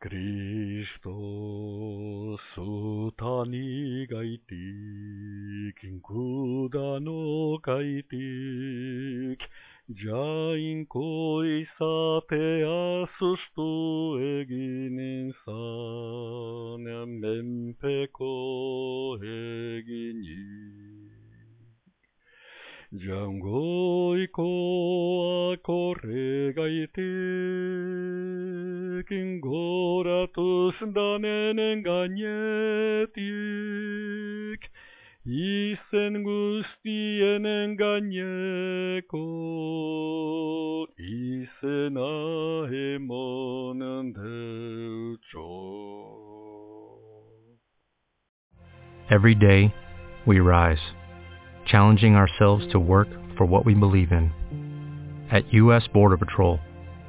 그리스도스 타니가 이티 긴구다노 가이티 자인 코이사 페아수스토 에기닌 사냐 멘페코 에기니 장고이코아 코레가 이티 danen izen guztien izena emon deutxo. Every day, we rise, challenging ourselves to work for what we believe in. At U.S. Border Patrol,